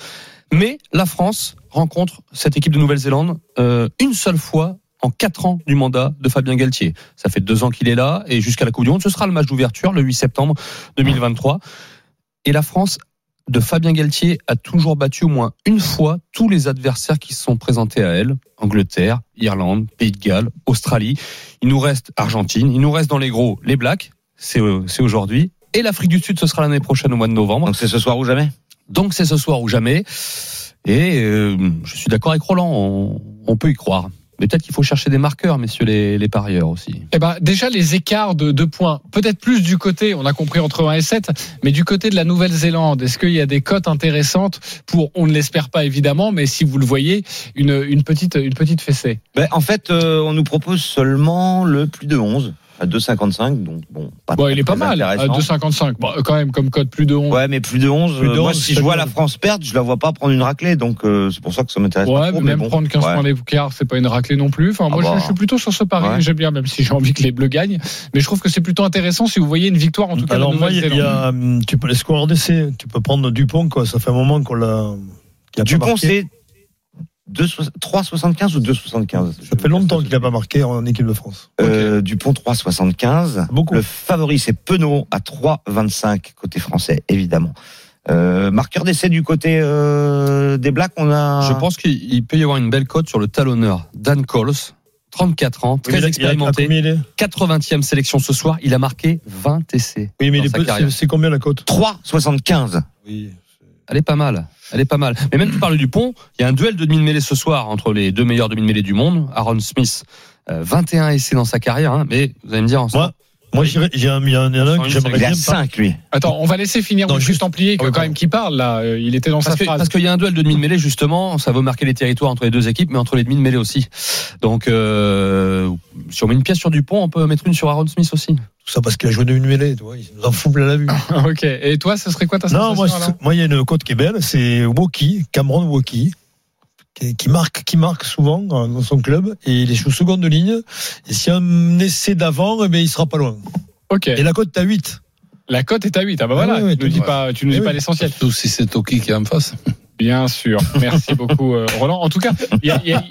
Mais la France rencontre cette équipe de Nouvelle-Zélande euh, une seule fois en quatre ans du mandat de Fabien Galtier. Ça fait deux ans qu'il est là et jusqu'à la Coupe du Monde, ce sera le match d'ouverture le 8 septembre 2023. Et la France de Fabien Galtier a toujours battu au moins une fois tous les adversaires qui se sont présentés à elle. Angleterre, Irlande, Pays de Galles, Australie. Il nous reste Argentine. Il nous reste dans les gros les Blacks. C'est c'est aujourd'hui. Et l'Afrique du Sud, ce sera l'année prochaine au mois de novembre. Donc c'est ce soir ou jamais? Donc c'est ce soir ou jamais. Et euh, je suis d'accord avec Roland, on, on peut y croire. Mais peut-être qu'il faut chercher des marqueurs, messieurs les, les parieurs aussi. Eh ben, déjà, les écarts de deux points. Peut-être plus du côté, on a compris entre 1 et 7, mais du côté de la Nouvelle-Zélande, est-ce qu'il y a des cotes intéressantes pour, on ne l'espère pas évidemment, mais si vous le voyez, une, une petite, une petite fessée? ben, En fait, euh, on nous propose seulement le plus de 11 à 2,55. Donc bon, pas Bon, il est pas mal, à intéressant. 2,55. Bon, quand même, comme cote plus de 11. Ouais, mais plus de 11. Plus de euh, moi, 11, si je vois la France perdre, je la vois pas prendre une raclée. Donc euh, c'est pour ça que ça m'intéresse Ouais, pas mais trop. même bon. prendre 15 Ouais. points d'écart, c'est pas une raclée non plus. Enfin, moi, Ah je, bah. je suis plutôt sur ce pari. Ouais. J'aime bien, même si j'ai envie que les Bleus gagnent. Mais je trouve que c'est plutôt intéressant si vous voyez une victoire, en tout cas, Alors moi, il y a- hum, tu peux les scores d'essai. Tu peux prendre Dupont, quoi. Ça fait un moment qu'on l'a. Dupont, c'est 2,60 3,75 ou 2,75 Ça fait longtemps qu'il n'a pas marqué en équipe de France. Euh, Dupont 3,75. Beaucoup. Le favori c'est Penaud à 3,25 côté français évidemment. Euh, marqueur d'essai du côté euh, des Blacks, on a. Je pense qu'il il peut y avoir une belle cote sur le talonneur Dan Coles, 34 ans, Oui, très mais il a- il a- à expérimenté, combien il est 80e sélection ce soir. Il a marqué 20 essais. Oui, mais c'est combien la cote? 3,75. Oui. Elle est pas mal. Elle est pas mal. Mais même tu parles du pont, il y a un duel de demi de mêlée ce soir entre les deux meilleurs demi de mêlée du monde. Aaron Smith, euh, 21 essais dans sa carrière, hein, mais vous allez me dire, en Moi, moi a un, il y a un, il y en a un que j'aimerais bien. 5 lui. Attends, on va laisser finir Non, juste- Templier, que Ah quand même qui parle, là. Euh, Il était dans Parce sa que- phrase. parce qu'il y a un duel de demi de mêlée justement, ça veut marquer les territoires entre les deux équipes, mais entre les demi de mêlée aussi. Donc, euh, si on met une pièce sur Dupont, on peut mettre une sur Aaron Smith aussi. Tout ça parce qu'il a joué de une mêlée. Tu vois, il nous en fout plein la vue. ok. Et toi, ce serait quoi ta Non, sensation moi, alors c'est- moi, il y a une cote qui est belle, c'est Woki, Cameron Woki, qui, qui marque, qui marque souvent dans son club, et il est sous seconde ligne. Et s'il y a un essai d'avant, eh bien, il sera pas loin. Ok. Et la cote, t'as 8. La cote est à 8. Ah bah voilà, Ah ouais, tu nous dis ouais. pas, tu nous Ah dis pas oui. l'essentiel. Surtout si c'est Toki qui est en face. Bien sûr. Merci beaucoup, euh, Roland. En tout cas, il y a, il y a-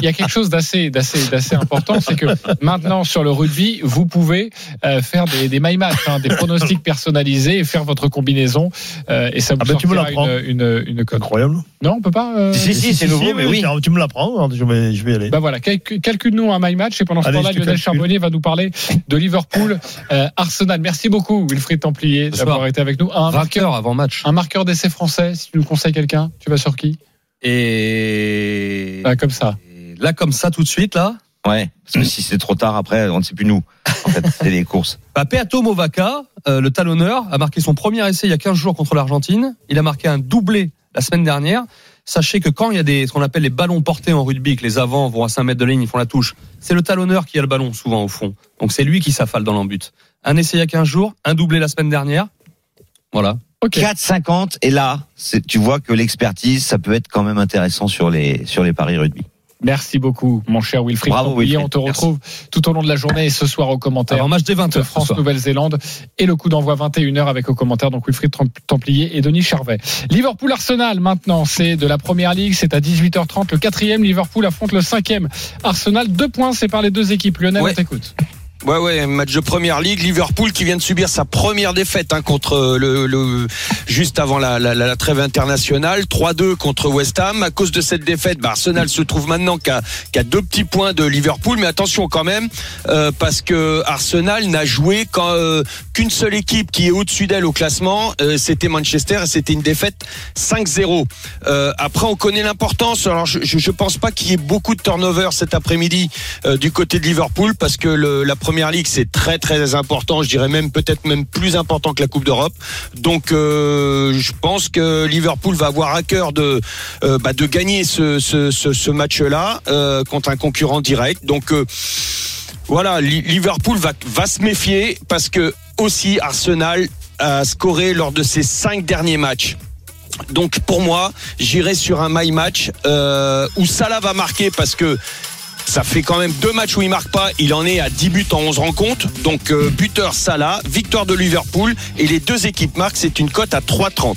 il y a quelque chose d'assez, d'assez, d'assez important, c'est que maintenant sur le rugby, vous pouvez euh, faire des, des my match, hein, des pronostics personnalisés et faire votre combinaison, euh, et ça vous Ah ben, tu me une, une, une cote. Incroyable. Non, on peut pas. euh, Si, si, c'est nouveau, mais oui. Tu me l'apprends, alors je vais, je vais y aller. Bah voilà, calcul- calcule-nous un my match et pendant ce temps-là, Lionel calcule. Charbonnier va nous parler de Liverpool, euh, Arsenal. Merci beaucoup, Wilfried Templier, d'avoir été avec nous. Un 20 marqueur, avant match. un marqueur d'essai français, si tu nous conseilles quelqu'un, tu vas sur qui Et Ah, Comme ça. et là, comme ça, tout de suite, là, Ouais, parce que si c'est trop tard après, on ne sait plus nous. En fait, c'est les courses. bah, Peato Movaca, euh, le talonneur, a marqué son premier essai il y a 15 jours contre l'Argentine. Il a marqué un doublé la semaine dernière. Sachez que quand il y a des, ce qu'on appelle les ballons portés en rugby, que les avants vont à 5 mètres de ligne, ils font la touche, c'est le talonneur qui a le ballon souvent au fond. Donc c'est lui qui s'affale dans l'embut. Un essai il y a 15 jours, un doublé la semaine dernière. Voilà. Ok. 4,50 et là, tu vois que l'expertise, ça peut être quand même intéressant sur les sur les paris rugby. Merci beaucoup, mon cher Wilfried Bravo, Templier. Wilfried. On te retrouve tout au long de la journée et ce soir au commentaire. Avant match des 20 de heures. France Nouvelle-Zélande et le coup d'envoi 21h avec au commentaire donc Wilfried Templier et Denis Charvet. Liverpool Arsenal maintenant c'est de la première ligue c'est à 18h30 le quatrième Liverpool affronte le cinquième Arsenal deux points c'est par les deux équipes Lionel Ouais. on t'écoute. Ouais, ouais, match de première ligue. Liverpool qui vient de subir sa première défaite hein, contre le, le juste avant la, la, la trêve internationale, 3-2 contre West Ham. À cause de cette défaite, bah, Arsenal se trouve maintenant qu'à qu'à deux petits points de Liverpool. Mais attention quand même, euh, parce que Arsenal n'a joué euh, qu'une seule équipe qui est au-dessus d'elle au classement. euh, c'était Manchester et c'était une défaite 5-0. Euh, après, on connaît l'importance. Alors, je, je, pense pas qu'il y ait beaucoup de turnover cet après-midi euh, du côté de Liverpool parce que le, la première ligue c'est très très important. Je dirais même peut-être même plus important que la Coupe d'Europe. Donc, euh, je pense que Liverpool va avoir à cœur de euh, bah, de gagner ce, ce, match-là euh, contre un concurrent direct. Donc voilà, Li- Liverpool va, va se méfier parce que aussi Arsenal a scoré lors de ses cinq derniers matchs. Donc pour moi, j'irai sur un my match euh, où Salah va marquer parce que ça fait quand même deux matchs où il marque pas. Il en est à 10 buts en 11 rencontres. Donc euh, buteur Salah, victoire de Liverpool et les deux équipes marquent. C'est une cote à 3,30.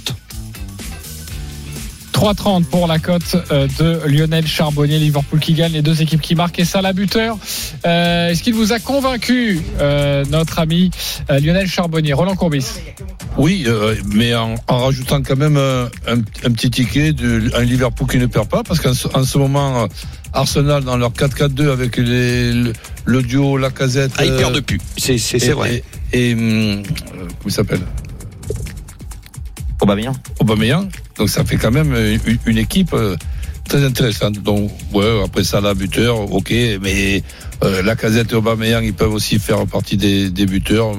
3,30 pour la cote euh, de Lionel Charbonnier, Liverpool qui gagne, les deux équipes qui marquent et ça la buteur. Euh, Est-ce qu'il vous a convaincu, euh, notre ami euh, Lionel Charbonnier? Roland Courbis Oui, euh, mais en, en rajoutant quand même un, un petit ticket de un Liverpool qui ne perd pas, parce qu'en ce, en ce moment, Arsenal dans leur 4-4-2 avec les, le, le duo Lacazette. Ah, ils perdent plus. C'est vrai. Et, et, hum, euh, comment il s'appelle? Aubameyang. Aubameyang. Donc ça fait quand même euh, une, une équipe euh, très intéressante. Donc ouais, après ça la buteur, ok, mais euh, Lacazette et Aubameyang, ils peuvent aussi faire partie des, des buteurs.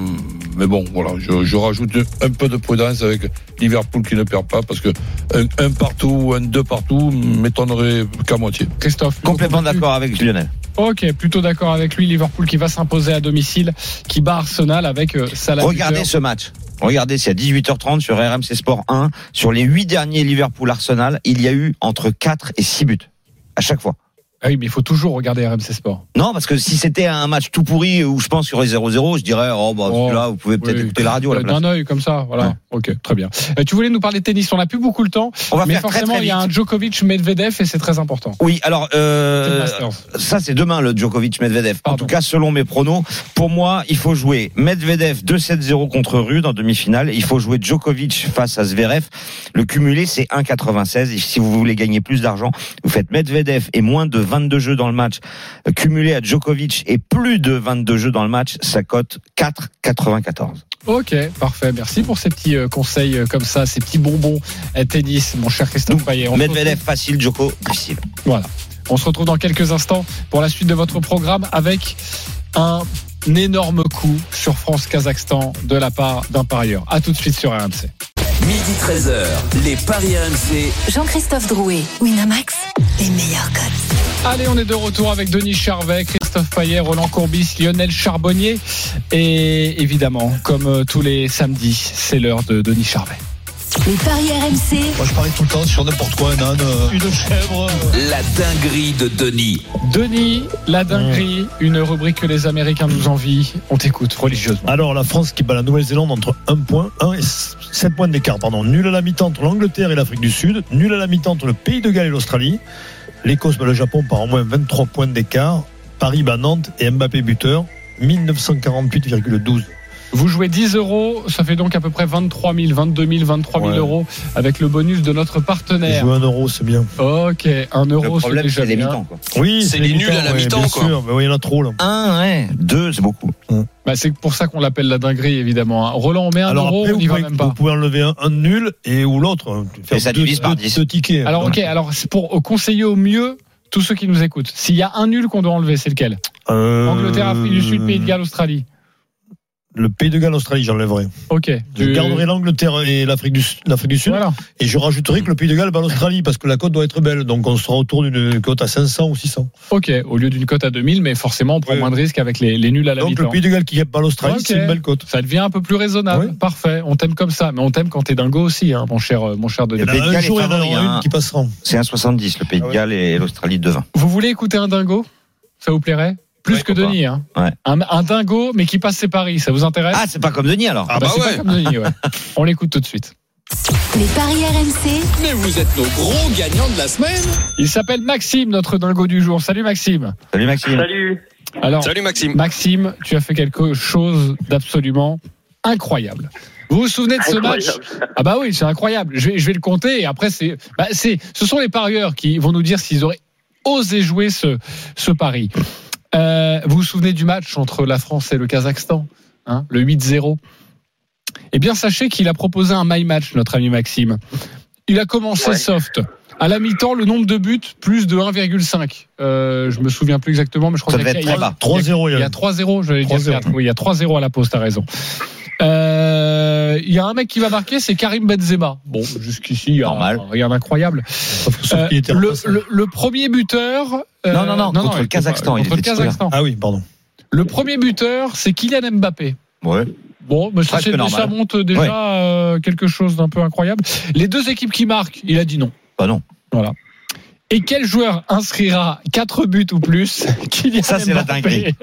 Mais bon, voilà, je, je rajoute un peu de prudence avec Liverpool qui ne perd pas parce que un, un partout ou un deux partout m'étonnerait qu'à moitié. Christophe Complètement d'accord avec Lionel. Ok, plutôt d'accord avec lui. Liverpool qui va s'imposer à domicile, qui bat Arsenal avec Salah. Regardez buteur. ce match. Regardez, c'est à 18h30 sur RMC Sport 1. Sur les huit derniers Liverpool-Arsenal, il y a eu entre 4 et 6 buts. À chaque fois. Ah oui, mais il faut toujours regarder RMC Sport. Non, parce que si c'était un match tout pourri où je pense qu'il y aurait 0-0, je dirais, oh, bah, Oh, celui-là, vous pouvez peut-être oui. écouter la radio à la Euh, place. D'un œil comme ça, voilà. Ouais. Ok, très bien. Euh, tu voulais nous parler de tennis, on n'a plus beaucoup le temps, On va mais faire forcément très il y a un Djokovic-Medvedev et c'est très important. Oui, alors euh, ça c'est demain le Djokovic Medvedev. En tout cas, selon mes pronos, pour moi, il faut jouer Medvedev 2-7-0 contre Rude en demi-finale. Il faut jouer Djokovic face à Zverev. Le cumulé c'est 1,96. Et si vous voulez gagner plus d'argent, vous faites Medvedev et moins de 22 jeux dans le match, cumulé à Djokovic et plus de 22 jeux dans le match, ça cote 4,94. Ok, parfait. Merci pour ces petits euh, conseils euh, comme ça, ces petits bonbons euh, tennis, mon cher Christophe Payet. On se Medvedev facile, Djoko difficile. Voilà. On se retrouve dans quelques instants pour la suite de votre programme avec un énorme coup sur France-Kazakhstan de la part d'un parieur. A tout de suite sur RMC. Midi 13h, les Paris RMC. Jean-Christophe Drouet, Winamax, les meilleurs codes. Allez, on est de retour avec Denis Charvet, Christophe Payet, Roland Courbis, Lionel Charbonnier. Et évidemment, comme euh, tous les samedis, c'est l'heure de Denis Charvet. Les paris RMC, Moi, je parie tout le temps sur n'importe quoi, un âne, euh, une chèvre. La dinguerie de Denis. Denis, la dinguerie, une rubrique que les Américains nous envient. On t'écoute religieusement. Alors, la France qui bat la Nouvelle-Zélande entre 1 point, 1 et 7 points d'écart, pardon. Nul à la mi-temps entre l'Angleterre et l'Afrique du Sud. Nul à la mi-temps entre le Pays de Galles et l'Australie. L'Écosse bat le Japon par au moins 23 points d'écart. Paris bat Nantes et Mbappé buteur. 1948,12. Vous jouez 10 euros, ça fait donc à peu près 23 000, 22 000, 23 000 Ouais. euros avec le bonus de notre partenaire. Jouer un euro, c'est bien. Ok, 1 Le euro, c'est problème, déjà c'est les bien. mi-temps. quoi. Oui, C'est les nuls à la ouais, mi-temps, bien quoi. sûr. Mais oui, il y en a trop, là. 1, ouais. 2, c'est beaucoup. Bah, c'est pour ça qu'on l'appelle la dinguerie, évidemment. hein. Roland, on met un Alors euro, après, on vous n'y va pouvez, même vous pas. pouvez enlever un, un nul et ou l'autre. Faire Et ça deux, divise par deux- 10. deux tickets. Alors, ok, alors c'est pour conseiller au mieux tous ceux qui nous écoutent. S'il y a un nul qu'on doit enlever, c'est lequel? Euh, Angleterre, Afrique du Sud, Pays de Galles, Australie. Le Pays de Galles, Australie, j'enlèverai. Ok. Je Tu- garderai l'Angleterre et l'Afrique du, l'Afrique du Sud. Voilà. Et je rajouterai que le Pays de Galles bat l'Australie parce que la cote doit être belle. Donc on sera autour d'une cote à 500 ou 600. Ok, au lieu d'une cote à 2000, mais forcément, on prend moins de risques avec les, les nuls à la Donc le. Pays de Galles qui bat l'Australie, c'est une belle cote. Ça devient un peu plus raisonnable. Parfait. On t'aime comme ça. Mais on t'aime quand t'es dingo aussi, hein, mon cher, mon cher Denis. Il y en Pays de a un Galles jour, est il y en favori, hein. une qui passera. C'est 1,70 le Pays Ah de ouais. Galles et l'Australie de 20. Vous voulez écouter un dingo? Ça vous plairait? Plus Ouais, que Denis. Hein. Ouais. Un, un dingo, mais qui passe ses paris. Ça vous intéresse? Ah, c'est pas comme Denis alors. Ah bah c'est ouais. pas comme Denis, ouais. On l'écoute tout de suite. les paris RMC, Mais vous êtes nos gros gagnants de la semaine. Il s'appelle Maxime, notre dingo du jour. Salut Maxime. Salut Maxime. Salut. Alors, Salut Maxime. Maxime, tu as fait quelque chose d'absolument incroyable. Vous vous souvenez de ce match? Ah bah oui, c'est incroyable. Je vais, je vais le compter et après c'est, bah c'est, ce sont les parieurs qui vont nous dire s'ils auraient osé jouer ce, ce pari. Euh, vous vous souvenez du match entre la France et le Kazakhstan, hein, le 8-0 Eh bien, sachez qu'il a proposé un my match, notre ami Maxime. Il a commencé Ouais. soft. À la mi-temps, le nombre de buts plus de 1,5. Euh, je me souviens plus exactement, mais je crois qu'il y a- devait être il y a- très bas. 3-0, il y a 3-0, j'allais dire 3-0. 4. Oui, il y a 3-0 à la pause, t'as raison. Euh, Il y a un mec qui va marquer, c'est Karim Benzema. Bon, jusqu'ici, il y a Normal. rien d'incroyable. Sauf que- sauf Euh, qu'il était le, le- le premier buteur. euh, Non, non, non, contre le Kazakhstan, il Contre le était titulaire. Kazakhstan. Ah oui, pardon. Le premier buteur, c'est Kylian Mbappé. Ouais. Bon, mais ça, monte déjà Ouais. euh, quelque chose d'un peu incroyable. Les deux équipes qui marquent, il a dit non. Bah non. Voilà. Et quel joueur inscrira 4 buts ou plus Kylian Ça, c'est la Mbappé.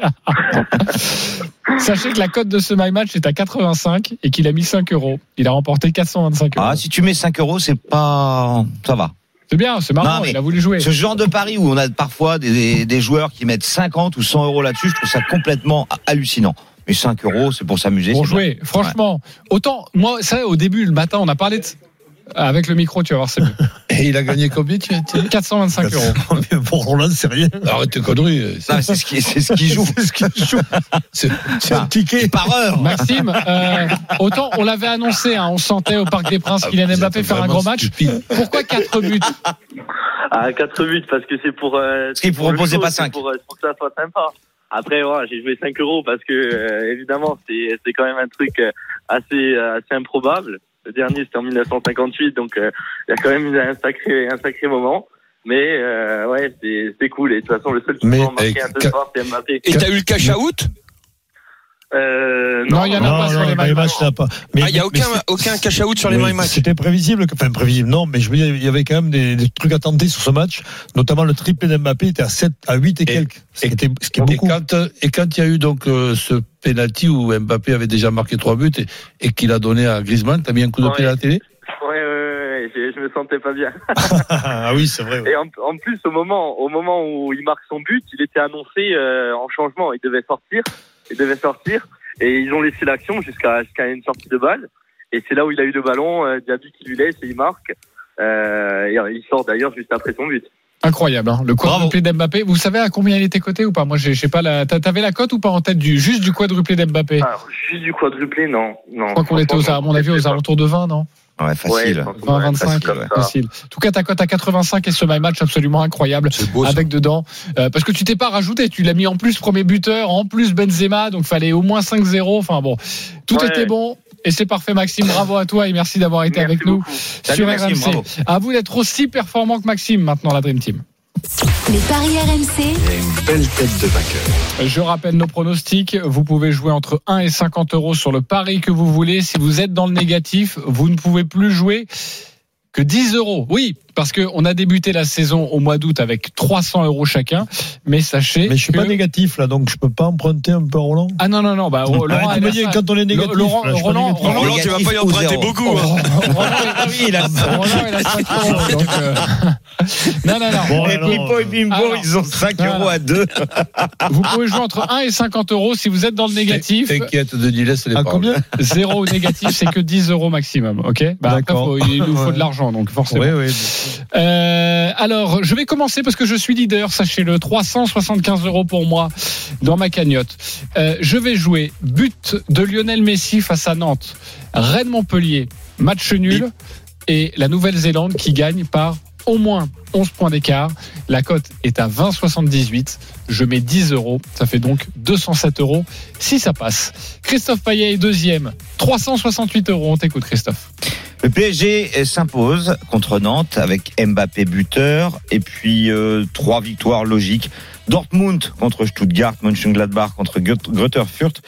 Sachez que la cote de ce My Match est à 85 et qu'il a mis 5 euros. Il a remporté 425 euros. Ah, si tu mets 5 euros, c'est pas. Ça va. C'est bien, c'est marrant, Non, il a voulu jouer. Ce genre de pari où on a parfois des, des joueurs qui mettent 50 ou 100 euros là-dessus, je trouve ça complètement hallucinant. Mais 5 euros, c'est pour s'amuser. Pour jouer, franchement. Autant, moi, ça, au début, le matin, on a parlé de. Avec le micro, tu vas voir, c'est mieux. Et il a gagné combien tu tu- 425 euros. Mais pour Roland, c'est rien. Arrête tes conneries. Mais c'est ce qui, c'est ce qui joue. C'est ce qu'il joue. C'est- C'est un ticket. Par heure. Maxime, euh, autant on l'avait annoncé, hein, on sentait au Parc des Princes Kylian vous Mbappé êtes faire un gros match. stupide. Pourquoi 4 buts? À 4 buts parce que c'est pour. Euh, qu'il pour proposait pas c'est cinq. Pour, euh, pour que ça soit sympa. Après, voilà, j'ai joué 5 euros parce que euh, évidemment, c'est quand même un truc euh, assez euh, assez improbable. Le dernier, c'était en 1958, donc euh, il y a quand même eu un sacré un sacré moment. Mais euh, ouais, c'est c'est cool. Et de toute façon, le seul qui en marquer eh, un peu fort, c'est Mbappé. Et t'as eu le cash out? Euh, Non, il y en a Non, pas sur non, les dans les matchs. matchs, il n'y a pas. Mais- Ah, il a aucun, aucun cash out sur les Oui, mains matchs. C'était prévisible, enfin prévisible, non, mais je veux dire, il y avait quand même des, des trucs à tenter sur ce match, notamment le triplé d'Mbappé était à 7, à 8 et, Et- quelques, ce qui, était, ce qui est Et beaucoup. quand, et quand il y a eu donc euh, ce penalty où Mbappé avait déjà marqué trois buts et, et qu'il a donné à Griezmann, t'as mis un coup de Ouais. pied à la télé? Ouais, ouais, ouais, ouais, je, je me sentais pas bien. ah oui, c'est vrai. ouais. Et en, en plus, au moment, au moment où il marque son but, il était annoncé euh, en changement. Il devait sortir. Il devait sortir. Et ils ont laissé l'action jusqu'à jusqu'à une sortie de balle. Et c'est là où il a eu le ballon. Euh, Diaby qui lui laisse et il marque. Euh, et il sort d'ailleurs juste après son but. Incroyable, hein, le quadruplé d'Mbappé. Vous savez à combien il était coté ou pas? Moi, j'ai- je sais pas. la- t'a- T'avais la cote ou pas en tête du juste du quadruplé d'Mbappé? Alors, juste du quadruplé, non. non Je crois qu'on était aux, à mon avis aux alentours de 20, non? Ouais, facile. je pense que 20, ouais, 25, facile. En tout cas, ta cote à 85 et ce my match absolument incroyable. beau, ça. avec dedans, euh, parce que tu t'es pas rajouté, tu l'as mis en plus premier buteur, en plus Benzema, donc fallait au moins 5-0. Enfin bon, tout Ouais. était bon. Et c'est parfait, Maxime. Bravo à toi et merci d'avoir été Merci avec nous beaucoup. Salut, sur Maxime, RMC. bravo. À vous d'être aussi performant que Maxime maintenant, la Dream Team. Les paris RMC, une belle tête de vainqueur. Je rappelle nos pronostics. Vous pouvez jouer entre 1 et 50 euros sur le pari que vous voulez. Si vous êtes dans le négatif, vous ne pouvez plus jouer que 10 euros. Oui, parce qu'on a débuté la saison au mois d'août avec 300 euros chacun. Mais sachez Mais je suis que... pas négatif là, donc je peux pas emprunter un peu à Roland. Ah non, non, non. Bah, Laurent, Arrête de elle me a dire ça. quand on est négatif. Laurent, là, Roland, négatif. Roland, Roland, tu vas pas y emprunter zéro. beaucoup. hein. Roland, il a- Roland, il a 5 euros. donc, euh, Non, non, non. Bon, Et Pipo et Bimbo, alors, ils ont 5 voilà. euros à 2. Vous pouvez jouer entre 1 et 50 euros si vous êtes dans le négatif. T'inquiète, Denis, laisse les à combien? Zéro ou négatif, c'est que 10 euros maximum. Ok? Bah, après, D'accord. faut- il nous faut de l'argent, donc forcément. Oui, oui. Euh, alors, je vais commencer parce que je suis leader, sachez-le. 375 euros pour moi dans ma cagnotte. Euh, je vais jouer but de Lionel Messi face à Nantes. Rennes-Montpellier, match nul. Et la Nouvelle-Zélande qui gagne par au moins 11 points d'écart. La cote est à 20,78. Je mets 10 euros. Ça fait donc 207 euros si ça passe. Christophe Payet deuxième. 368 euros. On t'écoute, Christophe. Le PSG s'impose contre Nantes avec Mbappé buteur et puis euh, trois victoires logiques. Dortmund contre Stuttgart, Mönchengladbach contre Greuther Fürth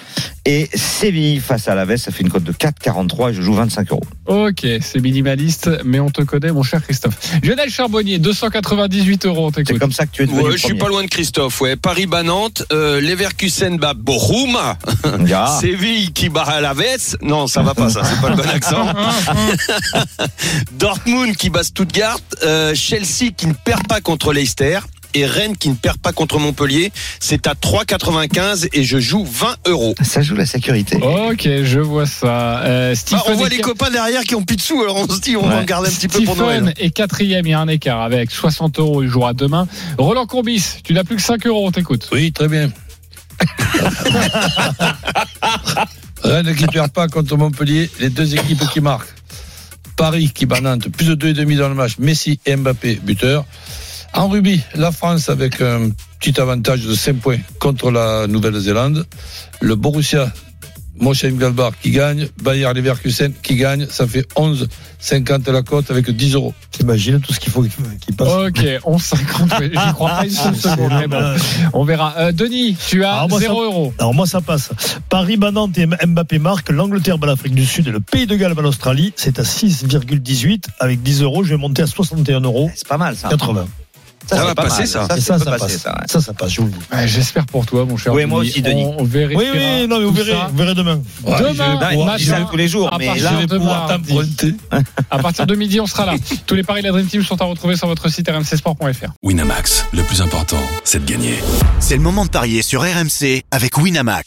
et Séville face à l'Aves. Ça fait une cote de 4,43 et je joue 25 euros. Ok, c'est minimaliste, mais on te connaît, mon cher Christophe. Lionel Charbonnier, 298 euros, C'est comme ça que tu es devenu Ouais, le je suis pas loin de Christophe. Ouais, Paris bat Nantes, euh, Leverkusen bat Bochum, Ah. Séville qui bat Alaves. Non, ça va pas, ça, c'est pas le bon accent. Dortmund qui bat Stuttgart, euh, Chelsea qui ne perd pas contre Leicester. Et Rennes qui ne perd pas contre Montpellier, c'est à 3,95 et je joue 20 euros. Ça joue la sécurité. Ok, je vois ça. Euh, Bah, Stephen, on voit les copains derrière qui ont plus de sous, alors on se dit on va Ouais. en garder un petit peu pour Noël. est quatrième, il y a un écart avec 60 euros, il jouera demain. Roland Courbis, tu n'as plus que 5 euros, on t'écoute. Oui, très bien. Rennes qui perd pas contre Montpellier, les deux équipes qui marquent. Paris qui bat Nantes, plus de 2,5 dans le match, Messi et Mbappé, buteur. En rugby, la France avec un petit avantage de 5 points contre la Nouvelle-Zélande. Le Borussia Mönchengladbach qui gagne, Bayer Leverkusen qui gagne, ça fait 11,50 la cote avec 10 euros. T'imagines tout ce qu'il faut qu'il passe. Ok, 11,50, ouais, j'y crois pas une seule C'est seconde, mais bon, malade. on verra. Euh, Denis, tu as Alors, moi, 0 ça- euros. Alors moi ça passe. Paris bat Nantes et Mbappé marque. L'Angleterre bat l'Afrique du Sud et le Pays de Galles bat l'Australie. C'est à 6,18 avec 10 euros. Je vais monter à 61 euros. C'est pas mal ça. 80. Ça, Ça va pas passer, mal. ça. Ça, ça passer, passe. ça, ouais. Ça, ça passe, je vous le dis. Ouais, J'espère pour toi, mon cher. Oui, moi aussi, Denis. On, on vérifiera Oui, oui, non, mais vous verrez, ça. vous verrez demain. Ouais, Demain, je matin, dit ça tous les jours, à mais partir là, Je vais de pouvoir mardi. t'emprunter. À partir de midi, on sera là. Tous les paris de la Dream Team sont à retrouver sur votre site rmcsport.fr. Winamax, le plus important, c'est de gagner. C'est le moment de parier sur RMC avec Winamax.